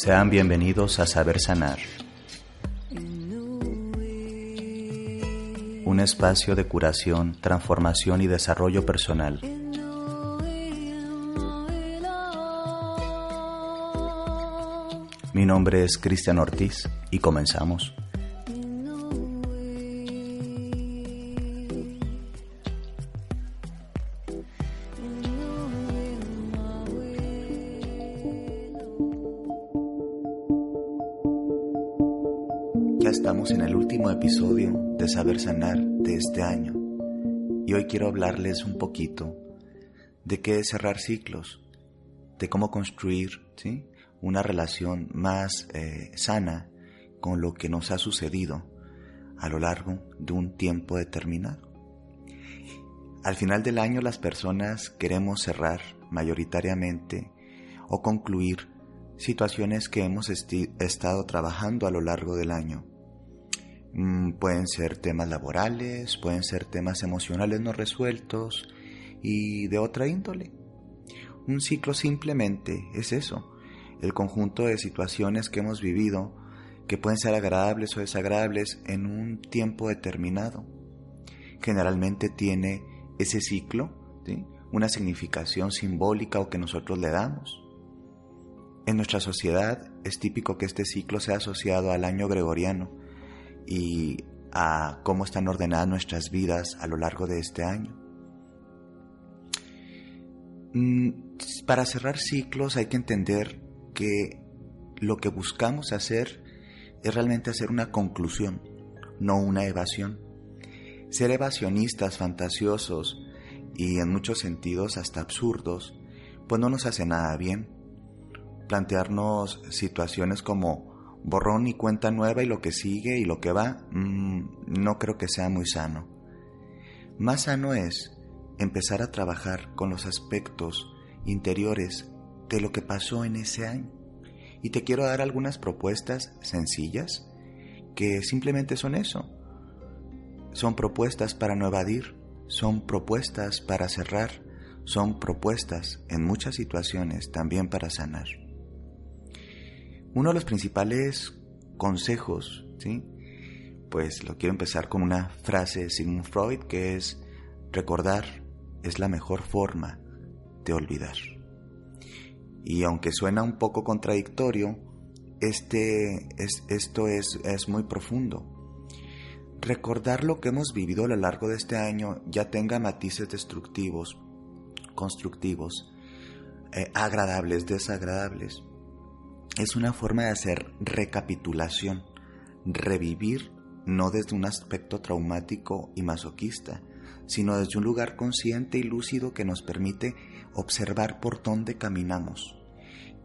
Sean bienvenidos a Saber Sanar. Un espacio de curación, transformación y desarrollo personal. Mi nombre es Cristian Ortiz y comenzamos. Ya estamos en el último episodio de Saber Sanar de este año y hoy quiero hablarles un poquito de qué es cerrar ciclos, de cómo construir ¿sí? una relación más eh, sana con lo que nos ha sucedido a lo largo de un tiempo determinado. Al final del año las personas queremos cerrar mayoritariamente o concluir situaciones que hemos estado trabajando a lo largo del año. Mm, pueden ser temas laborales, pueden ser temas emocionales no resueltos y de otra índole. Un ciclo simplemente es eso, el conjunto de situaciones que hemos vivido que pueden ser agradables o desagradables en un tiempo determinado. Generalmente tiene ese ciclo una significación simbólica o que nosotros le damos. En nuestra sociedad es típico que este ciclo sea asociado al año gregoriano y a cómo están ordenadas nuestras vidas a lo largo de este año. Mm, para cerrar ciclos hay que entender que lo que buscamos hacer es realmente hacer una conclusión, no una evasión. Ser evasionistas, fantasiosos y en muchos sentidos hasta absurdos, pues no nos hace nada bien plantearnos situaciones como borrón y cuenta nueva y lo que sigue y lo que va, mm, no creo que sea muy sano. Más sano es empezar a trabajar con los aspectos interiores de lo que pasó en ese año. Y te quiero dar algunas propuestas sencillas que simplemente son eso. Son propuestas para no evadir, son propuestas para cerrar, son propuestas en muchas situaciones también para sanar. Uno de los principales consejos, ¿sí? Pues lo quiero empezar con una frase de Sigmund Freud que es recordar es la mejor forma de olvidar. Y aunque suena un poco contradictorio, este, es, esto es, es muy profundo. Recordar lo que hemos vivido a lo largo de este año ya tenga matices destructivos, constructivos, eh, agradables, desagradables es una forma de hacer recapitulación, revivir no desde un aspecto traumático y masoquista, sino desde un lugar consciente y lúcido que nos permite observar por dónde caminamos,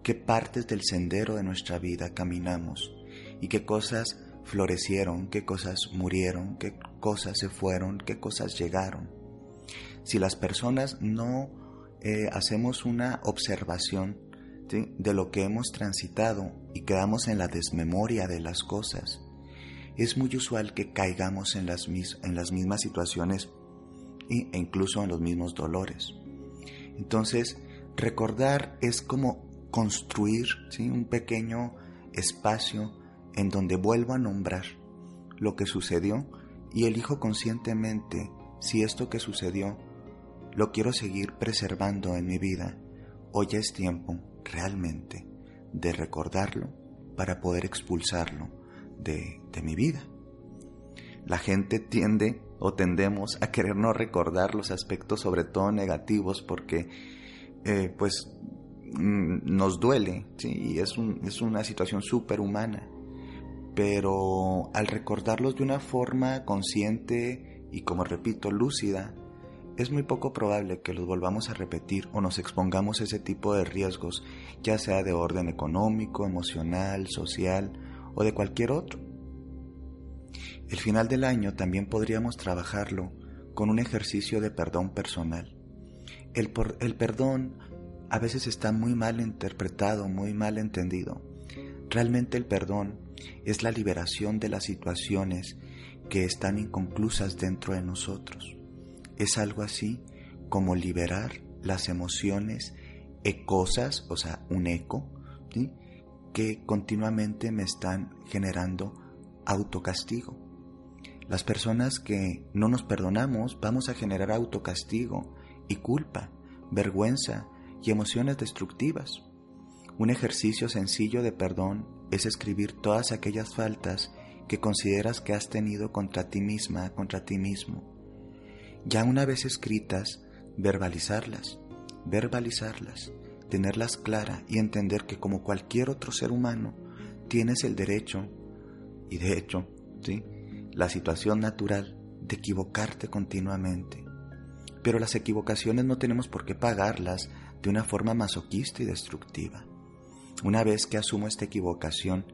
qué partes del sendero de nuestra vida caminamos y qué cosas florecieron, qué cosas murieron, qué cosas se fueron, qué cosas llegaron. Si las personas no eh, hacemos una observación de lo que hemos transitado y quedamos en la desmemoria de las cosas, es muy usual que caigamos en las, en las mismas situaciones e incluso en los mismos dolores. Entonces, recordar es como construir un pequeño espacio en donde vuelvo a nombrar lo que sucedió y elijo conscientemente si esto que sucedió lo quiero seguir preservando en mi vida ya es tiempo realmente de recordarlo para poder expulsarlo de, mi vida. La gente tiende o tendemos a querer no recordar los aspectos sobre todo negativos porque eh, pues mm, nos duele y es, es una situación súper humana pero al recordarlos de una forma consciente y como repito lúcida es muy poco probable que los volvamos a repetir o nos expongamos a ese tipo de riesgos, ya sea de orden económico, emocional, social o de cualquier otro. El final del año también podríamos trabajarlo con un ejercicio de perdón personal. El, el perdón a veces está muy mal interpretado, muy mal entendido. Realmente el perdón es la liberación de las situaciones que están inconclusas dentro de nosotros. Es algo así como liberar las emociones ecosas, o sea, un eco, que continuamente me están generando autocastigo. Las personas que no nos perdonamos vamos a generar autocastigo y culpa, vergüenza y emociones destructivas. Un ejercicio sencillo de perdón es escribir todas aquellas faltas que consideras que has tenido contra ti misma, contra ti mismo. Ya una vez escritas, verbalizarlas, verbalizarlas, tenerlas clara y entender que como cualquier otro ser humano, tienes el derecho, y de hecho, ¿sí? la situación natural de equivocarte continuamente. Pero las equivocaciones no tenemos por qué pagarlas de una forma masoquista y destructiva. Una vez que asumo esta equivocación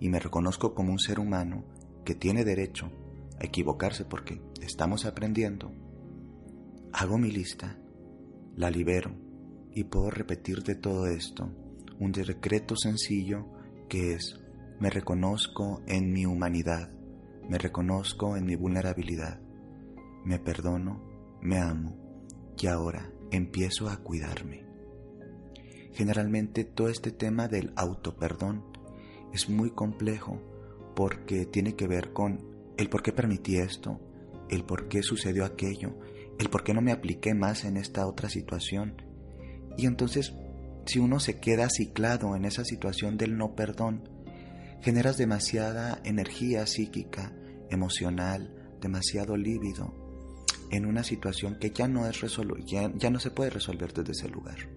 y me reconozco como un ser humano que tiene derecho a equivocarse porque estamos aprendiendo, hago mi lista, la libero y puedo repetir de todo esto un decreto sencillo que es me reconozco en mi humanidad, me reconozco en mi vulnerabilidad, me perdono, me amo y ahora empiezo a cuidarme. Generalmente todo este tema del autoperdón es muy complejo porque tiene que ver con el por qué permití esto, el por qué sucedió aquello, el por qué no me apliqué más en esta otra situación. Y entonces, si uno se queda ciclado en esa situación del no perdón, generas demasiada energía psíquica, emocional, demasiado lívido en una situación que ya no es ya, ya no se puede resolver desde ese lugar.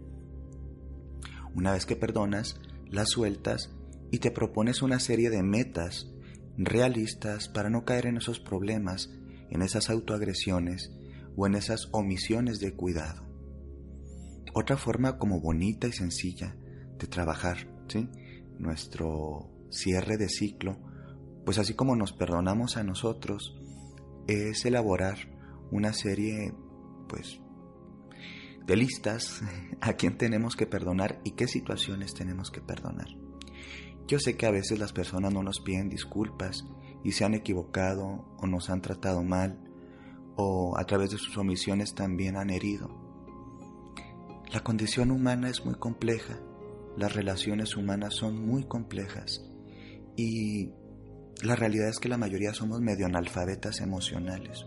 Una vez que perdonas, la sueltas y te propones una serie de metas realistas para no caer en esos problemas, en esas autoagresiones o en esas omisiones de cuidado. Otra forma como bonita y sencilla de trabajar ¿sí? nuestro cierre de ciclo, pues así como nos perdonamos a nosotros, es elaborar una serie pues de listas a quién tenemos que perdonar y qué situaciones tenemos que perdonar. Yo sé que a veces las personas no nos piden disculpas y se han equivocado o nos han tratado mal o a través de sus omisiones también han herido. La condición humana es muy compleja, las relaciones humanas son muy complejas y la realidad es que la mayoría somos medio analfabetas emocionales,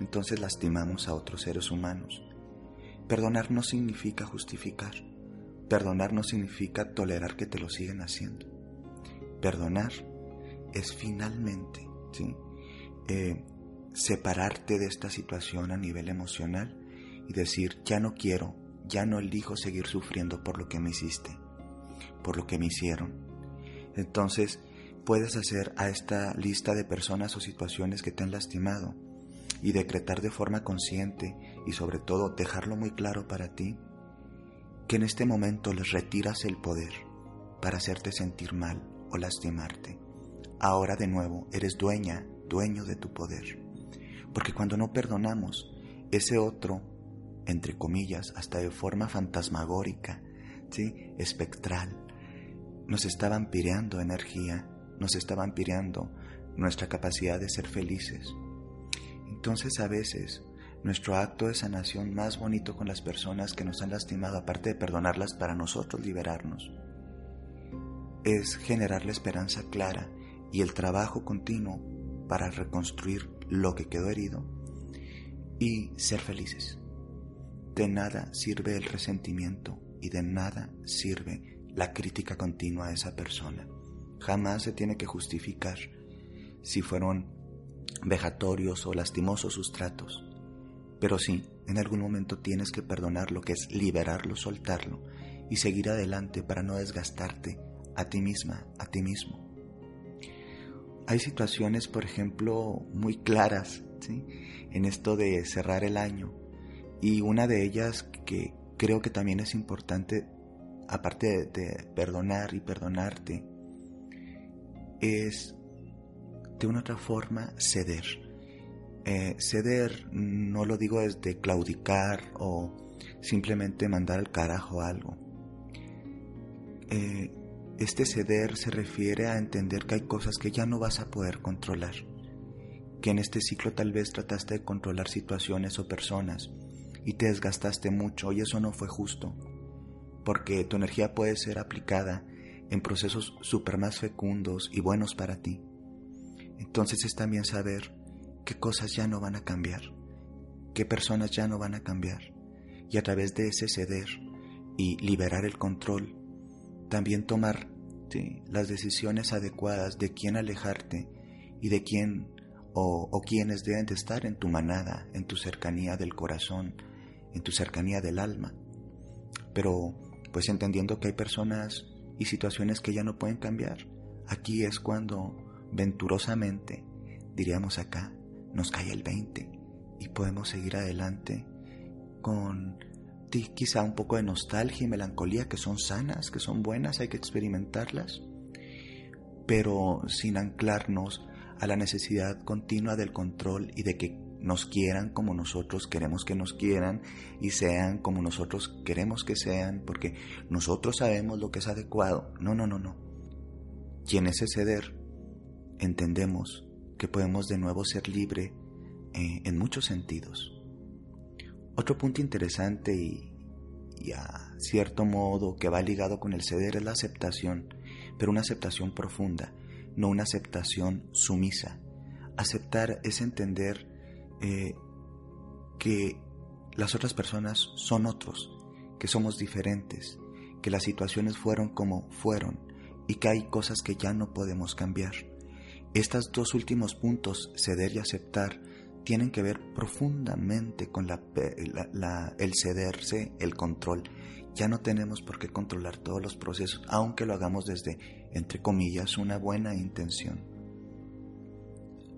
entonces lastimamos a otros seres humanos. Perdonar no significa justificar, perdonar no significa tolerar que te lo siguen haciendo. Perdonar es finalmente eh, separarte de esta situación a nivel emocional y decir, ya no quiero, ya no elijo seguir sufriendo por lo que me hiciste, por lo que me hicieron. Entonces, puedes hacer a esta lista de personas o situaciones que te han lastimado y decretar de forma consciente y sobre todo dejarlo muy claro para ti que en este momento les retiras el poder para hacerte sentir mal o lastimarte. Ahora de nuevo eres dueña, dueño de tu poder. Porque cuando no perdonamos, ese otro, entre comillas, hasta de forma fantasmagórica, ¿sí? espectral, nos está vampireando energía, nos está vampireando nuestra capacidad de ser felices. Entonces a veces nuestro acto de sanación más bonito con las personas que nos han lastimado, aparte de perdonarlas para nosotros liberarnos, es generar la esperanza clara y el trabajo continuo para reconstruir lo que quedó herido y ser felices. De nada sirve el resentimiento y de nada sirve la crítica continua a esa persona. Jamás se tiene que justificar si fueron vejatorios o lastimosos sus tratos. Pero sí, en algún momento tienes que perdonar lo que es liberarlo, soltarlo y seguir adelante para no desgastarte a ti misma, a ti mismo. Hay situaciones, por ejemplo, muy claras en esto de cerrar el año, Y una de ellas que creo que también es importante, aparte de, perdonar y perdonarte, es de una otra forma ceder. Eh, ceder no lo digo desde claudicar o simplemente mandar al carajo algo. Eh, este ceder se refiere a entender que hay cosas que ya no vas a poder controlar, que en este ciclo tal vez trataste de controlar situaciones o personas y te desgastaste mucho y eso no fue justo, porque tu energía puede ser aplicada en procesos súper más fecundos y buenos para ti. Entonces es también saber qué cosas ya no van a cambiar, qué personas ya no van a cambiar, y a través de ese ceder y liberar el control, también tomar las decisiones adecuadas de quién alejarte y de quién o, o quiénes deben de estar en tu manada, en tu cercanía del corazón, en tu cercanía del alma. Pero pues entendiendo que hay personas y situaciones que ya no pueden cambiar, aquí es cuando venturosamente, diríamos acá, nos cae el 20 y podemos seguir adelante con quizá un poco de nostalgia y melancolía que son sanas, que son buenas, hay que experimentarlas, pero sin anclarnos a la necesidad continua del control y de que nos quieran como nosotros queremos que nos quieran y sean como nosotros queremos que sean, porque nosotros sabemos lo que es adecuado. No, no, no, no. Quien es ceder, entendemos que podemos de nuevo ser libre eh, en muchos sentidos. Otro punto interesante y, a cierto modo que va ligado con el ceder es la aceptación, pero una aceptación profunda, no una aceptación sumisa. Aceptar es entender eh, que las otras personas son otros, que somos diferentes, que las situaciones fueron como fueron y que hay cosas que ya no podemos cambiar. Estos dos últimos puntos, ceder y aceptar, tienen que ver profundamente con la, el cederse, el control. Ya no tenemos por qué controlar todos los procesos, aunque lo hagamos desde, entre comillas, una buena intención.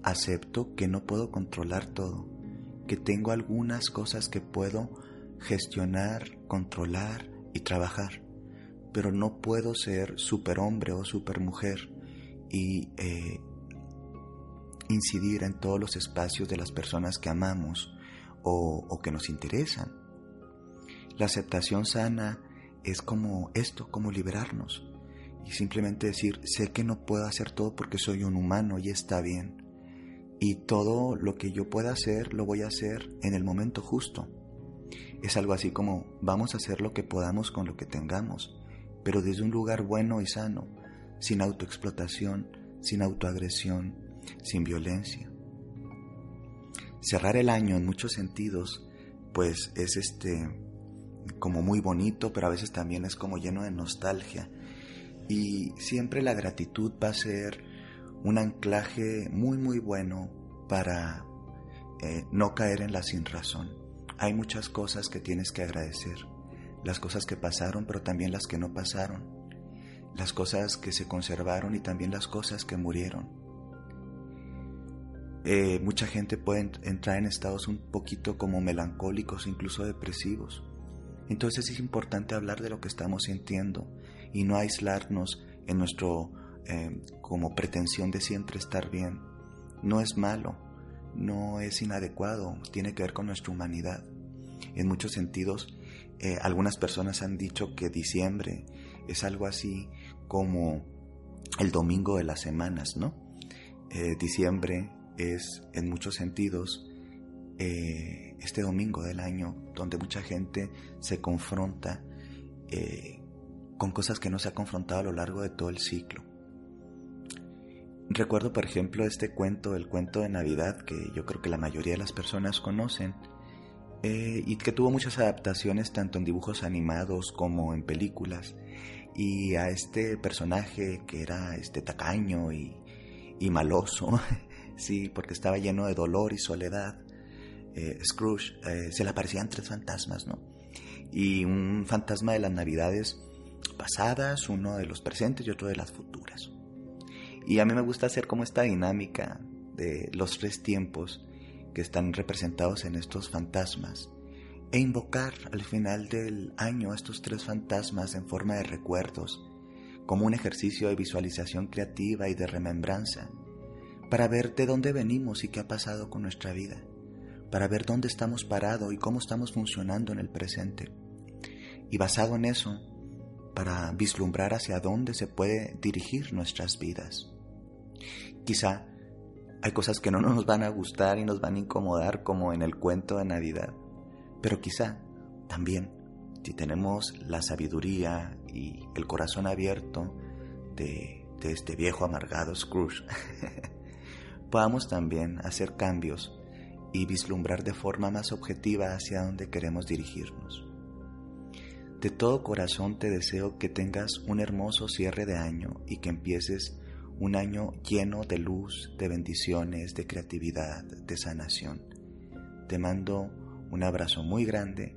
Acepto que no puedo controlar todo, que tengo algunas cosas que puedo gestionar, controlar y trabajar, pero no puedo ser superhombre o supermujer y eh, incidir en todos los espacios de las personas que amamos o, que nos interesan. La aceptación sana es como esto, como liberarnos y simplemente decir, sé que no puedo hacer todo porque soy un humano y está bien. Y todo lo que yo pueda hacer, lo voy a hacer en el momento justo. Es algo así como, vamos a hacer lo que podamos con lo que tengamos, pero desde un lugar bueno y sano, sin autoexplotación, sin autoagresión, sin violencia. Cerrar el año en muchos sentidos, pues es este como muy bonito, pero a veces también es como lleno de nostalgia. Y siempre la gratitud va a ser un anclaje muy muy bueno para eh, no caer en la sin razón. Hay muchas cosas que tienes que agradecer, las cosas que pasaron, pero también las que no pasaron, las cosas que se conservaron y también las cosas que murieron eh, mucha gente puede entrar en estados un poquito como melancólicos, incluso depresivos. Entonces es importante hablar de lo que estamos sintiendo y no aislarnos en nuestro eh, como pretensión de siempre estar bien. No es malo, no es inadecuado, tiene que ver con nuestra humanidad. En muchos sentidos, eh, algunas personas han dicho que diciembre es algo así como el domingo de las semanas, ¿no? diciembre es en muchos sentidos eh, este domingo del año donde mucha gente se confronta eh, con cosas que no se ha confrontado a lo largo de todo el ciclo. Recuerdo, por ejemplo, este cuento, el cuento de Navidad, que yo creo que la mayoría de las personas conocen, eh, y que tuvo muchas adaptaciones tanto en dibujos animados como en películas. Y a este personaje que era este tacaño y, y maloso, sí, porque estaba lleno de dolor y soledad. Eh, Scrooge eh, se le aparecían tres fantasmas, ¿no? Y un fantasma de las navidades pasadas, uno de los presentes y otro de las futuras. Y a mí me gusta hacer como esta dinámica de los tres tiempos que están representados en estos fantasmas. e invocar al final del año estos tres fantasmas en forma de recuerdos, como un ejercicio de visualización creativa y de remembranza, para ver de dónde venimos y qué ha pasado con nuestra vida, para ver dónde estamos parados y cómo estamos funcionando en el presente. Y basado en eso, para vislumbrar hacia dónde se puede dirigir nuestras vidas. Quizá hay cosas que no nos van a gustar y nos van a incomodar como en el cuento de Navidad, pero quizá también si tenemos la sabiduría y el corazón abierto de, de este viejo amargado Scrooge, podamos también hacer cambios y vislumbrar de forma más objetiva hacia dónde queremos dirigirnos. De todo corazón te deseo que tengas un hermoso cierre de año y que empieces un año lleno de luz, de bendiciones, de creatividad, de sanación. Te mando un abrazo muy grande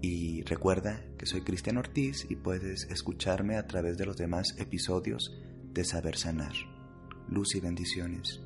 y recuerda que soy Cristian Ortiz y puedes escucharme a través de los demás episodios de Saber Sanar. Luz y bendiciones.